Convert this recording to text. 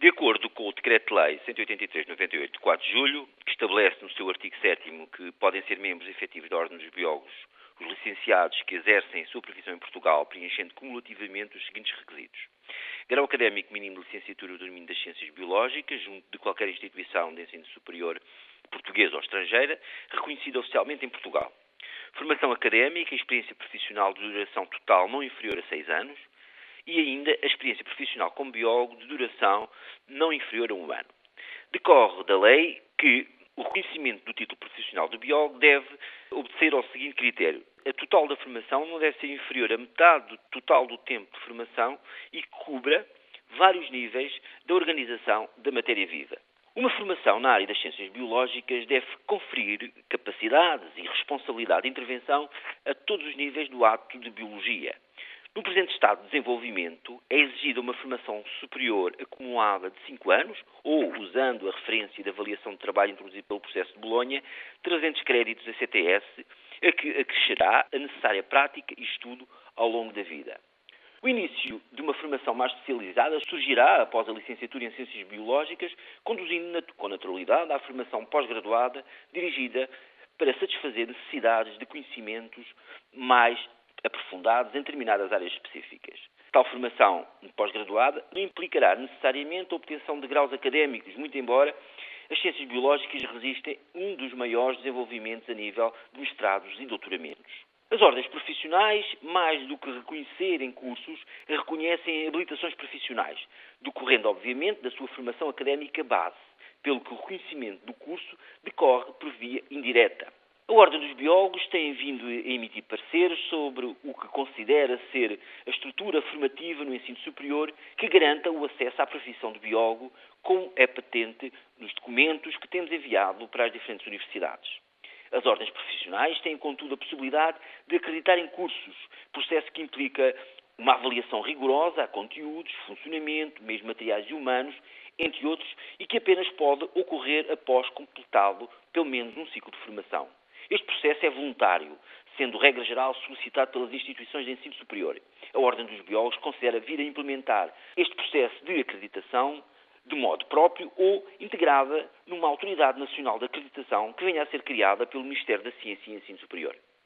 De acordo com o Decreto-Lei 183-98 de 4 de julho, que estabelece no seu artigo 7 que podem ser membros efetivos da Ordem dos Biólogos os licenciados que exercem profissão em Portugal preenchendo cumulativamente os seguintes requisitos. Grau académico mínimo de licenciatura do domínio das ciências biológicas, junto de qualquer instituição de ensino superior portuguesa ou estrangeira, reconhecida oficialmente em Portugal. Formação académica e experiência profissional de duração total não inferior a seis anos. E ainda a experiência profissional como biólogo de duração não inferior a um ano. Decorre da lei que o reconhecimento do título profissional de biólogo deve obedecer ao seguinte critério. A total da formação não deve ser inferior a metade do total do tempo de formação e cubra vários níveis da organização da matéria viva. Uma formação na área das ciências biológicas deve conferir capacidades e responsabilidade de intervenção a todos os níveis do ato de biologia. No presente estado de desenvolvimento, é exigida uma formação superior acumulada de 5 anos, ou, usando a referência de avaliação de trabalho introduzida pelo processo de Bolonha, 300 créditos a CTS, a que acrescerá a necessária prática e estudo ao longo da vida. O início de uma formação mais especializada surgirá após a licenciatura em Ciências Biológicas, conduzindo com naturalidade à formação pós-graduada dirigida para satisfazer necessidades de conhecimentos mais aprofundados em determinadas áreas específicas. Tal formação pós-graduada não implicará necessariamente a obtenção de graus académicos, muito embora as ciências biológicas resistem um dos maiores desenvolvimentos a nível de mestrados e doutoramentos. As ordens profissionais, mais do que reconhecerem cursos, reconhecem habilitações profissionais, decorrendo, obviamente, da sua formação académica base, pelo que o reconhecimento do curso decorre por via indireta. A Ordem dos Biólogos tem vindo a emitir pareceres sobre o que considera ser a estrutura formativa no ensino superior que garanta o acesso à profissão de biólogo, como é patente nos documentos que temos enviado para as diferentes universidades. As ordens profissionais têm, contudo, a possibilidade de acreditar em cursos, processo que implica uma avaliação rigorosa a conteúdos, funcionamento, meios materiais e humanos, entre outros, e que apenas pode ocorrer após completado pelo menos um ciclo de formação. Este processo é voluntário, sendo regra geral solicitado pelas instituições de ensino superior. A Ordem dos Biólogos considera vir a implementar este processo de acreditação de modo próprio ou integrada numa autoridade nacional de acreditação que venha a ser criada pelo Ministério da Ciência e Ensino Superior.